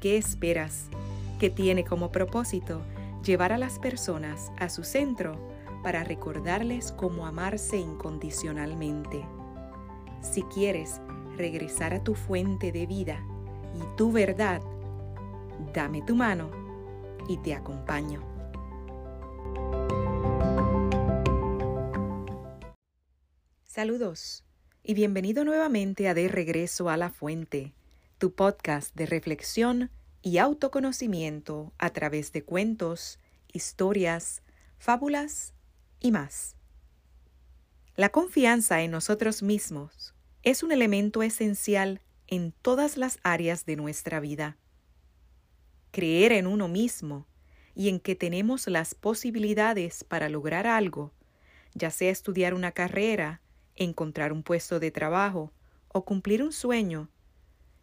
¿Qué esperas? que tiene como propósito llevar a las personas a su centro para recordarles cómo amarse incondicionalmente. Si quieres regresar a tu fuente de vida y tu verdad, dame tu mano y te acompaño. Saludos y bienvenido nuevamente a De Regreso a la Fuente tu podcast de reflexión y autoconocimiento a través de cuentos, historias, fábulas y más. La confianza en nosotros mismos es un elemento esencial en todas las áreas de nuestra vida. Creer en uno mismo y en que tenemos las posibilidades para lograr algo, ya sea estudiar una carrera, encontrar un puesto de trabajo o cumplir un sueño,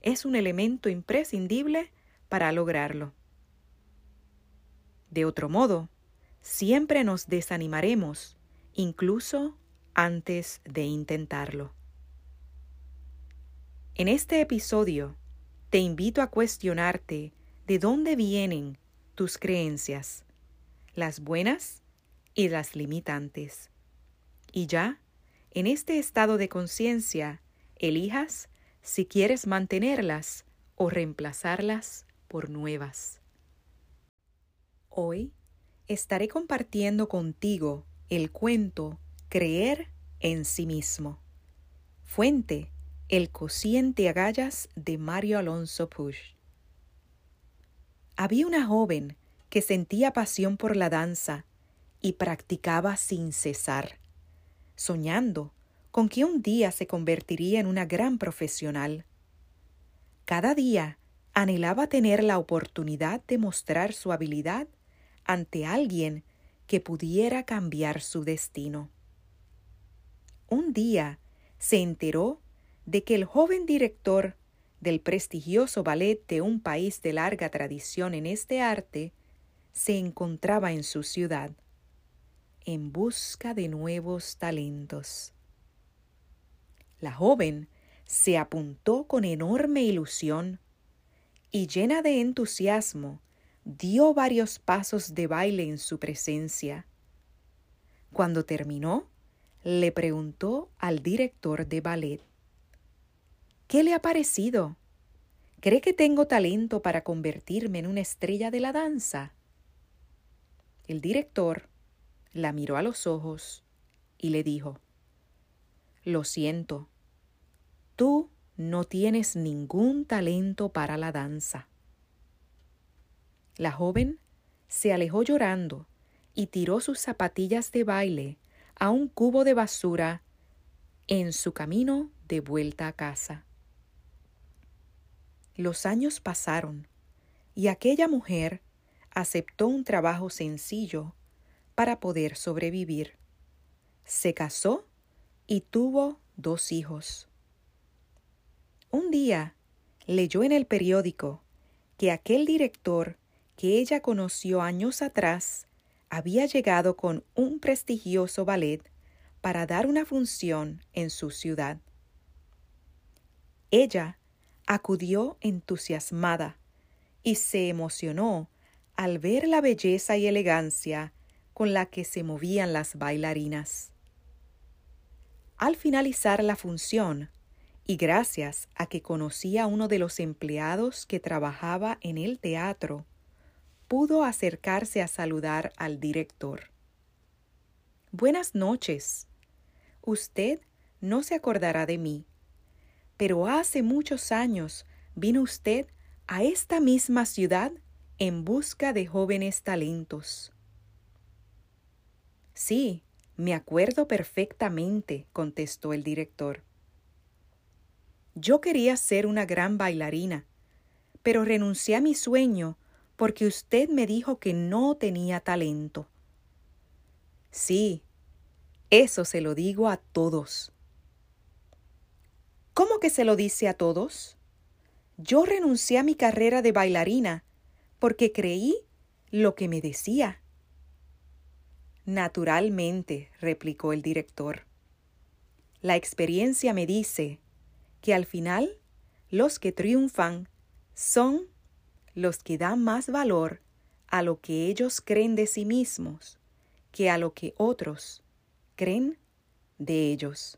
es un elemento imprescindible para lograrlo. De otro modo, siempre nos desanimaremos, incluso antes de intentarlo. En este episodio, te invito a cuestionarte de dónde vienen tus creencias, las buenas y las limitantes. Y ya, en este estado de conciencia, elijas si quieres mantenerlas o reemplazarlas por nuevas. Hoy estaré compartiendo contigo el cuento Creer en sí mismo. Fuente El cociente agallas de Mario Alonso Push. Había una joven que sentía pasión por la danza y practicaba sin cesar, soñando con que un día se convertiría en una gran profesional. Cada día anhelaba tener la oportunidad de mostrar su habilidad ante alguien que pudiera cambiar su destino. Un día se enteró de que el joven director del prestigioso ballet de un país de larga tradición en este arte se encontraba en su ciudad, en busca de nuevos talentos. La joven se apuntó con enorme ilusión y llena de entusiasmo dio varios pasos de baile en su presencia. Cuando terminó, le preguntó al director de ballet, ¿Qué le ha parecido? ¿Cree que tengo talento para convertirme en una estrella de la danza? El director la miró a los ojos y le dijo, lo siento, tú no tienes ningún talento para la danza. La joven se alejó llorando y tiró sus zapatillas de baile a un cubo de basura en su camino de vuelta a casa. Los años pasaron y aquella mujer aceptó un trabajo sencillo para poder sobrevivir. Se casó y tuvo dos hijos. Un día leyó en el periódico que aquel director que ella conoció años atrás había llegado con un prestigioso ballet para dar una función en su ciudad. Ella acudió entusiasmada y se emocionó al ver la belleza y elegancia con la que se movían las bailarinas. Al finalizar la función, y gracias a que conocía a uno de los empleados que trabajaba en el teatro, pudo acercarse a saludar al director. Buenas noches. Usted no se acordará de mí, pero hace muchos años vino usted a esta misma ciudad en busca de jóvenes talentos. Sí, me acuerdo perfectamente, contestó el director. Yo quería ser una gran bailarina, pero renuncié a mi sueño porque usted me dijo que no tenía talento. Sí, eso se lo digo a todos. ¿Cómo que se lo dice a todos? Yo renuncié a mi carrera de bailarina porque creí lo que me decía. Naturalmente, replicó el director. La experiencia me dice que al final los que triunfan son los que dan más valor a lo que ellos creen de sí mismos que a lo que otros creen de ellos.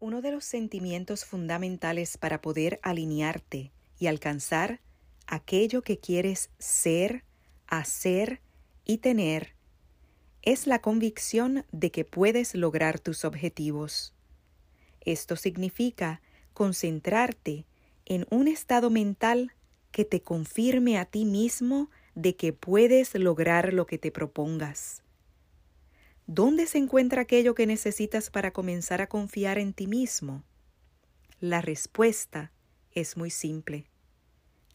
Uno de los sentimientos fundamentales para poder alinearte y alcanzar aquello que quieres ser, hacer y tener es la convicción de que puedes lograr tus objetivos. Esto significa concentrarte en un estado mental que te confirme a ti mismo de que puedes lograr lo que te propongas. ¿Dónde se encuentra aquello que necesitas para comenzar a confiar en ti mismo? La respuesta es muy simple.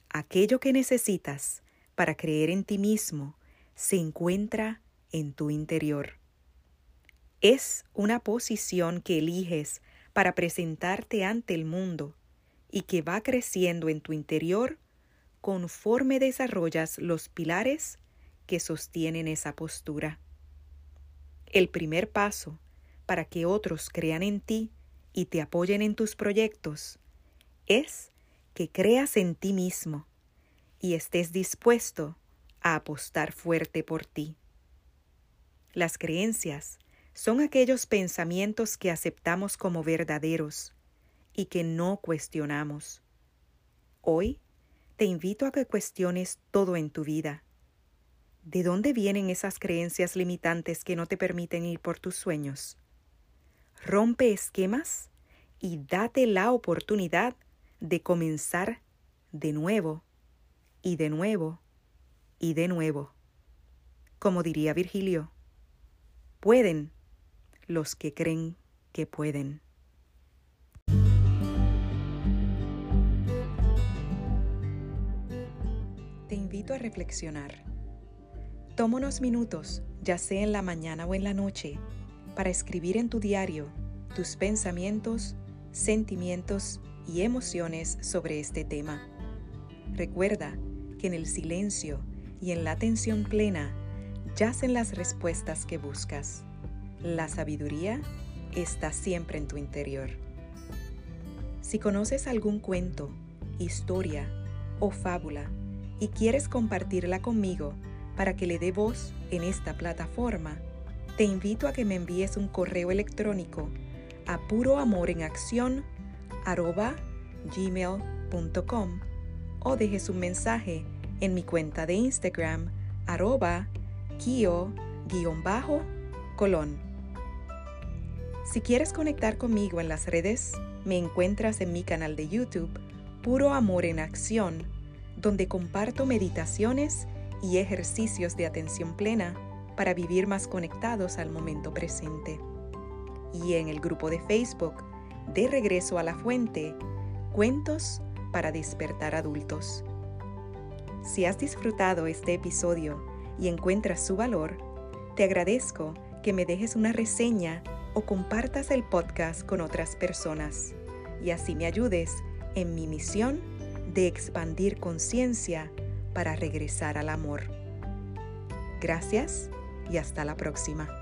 Aquello que necesitas para creer en ti mismo se encuentra en tu interior. Es una posición que eliges para presentarte ante el mundo y que va creciendo en tu interior conforme desarrollas los pilares que sostienen esa postura. El primer paso para que otros crean en ti y te apoyen en tus proyectos es que creas en ti mismo y estés dispuesto a apostar fuerte por ti. Las creencias son aquellos pensamientos que aceptamos como verdaderos y que no cuestionamos. Hoy te invito a que cuestiones todo en tu vida ¿De dónde vienen esas creencias limitantes que no te permiten ir por tus sueños? Rompe esquemas y date la oportunidad de comenzar de nuevo y de nuevo y de nuevo. Como diría Virgilio, pueden los que creen que pueden. Te invito a reflexionar Toma unos minutos, ya sea en la mañana o en la noche, para escribir en tu diario tus pensamientos, sentimientos y emociones sobre este tema. Recuerda que en el silencio y en la atención plena yacen las respuestas que buscas. La sabiduría está siempre en tu interior. Si conoces algún cuento, historia o fábula y quieres compartirla conmigo, para que le dé voz en esta plataforma, te invito a que me envíes un correo electrónico a puroamorенacción@gmail.com o dejes un mensaje en mi cuenta de Instagram arroba kio-colón. Si quieres conectar conmigo en las redes, me encuentras en mi canal de YouTube Puro Amor en Acción, donde comparto meditaciones y ejercicios de atención plena para vivir más conectados al momento presente. Y en el grupo de Facebook, De Regreso a la Fuente, Cuentos para despertar adultos. Si has disfrutado este episodio y encuentras su valor, te agradezco que me dejes una reseña o compartas el podcast con otras personas y así me ayudes en mi misión de expandir conciencia para regresar al amor. Gracias y hasta la próxima.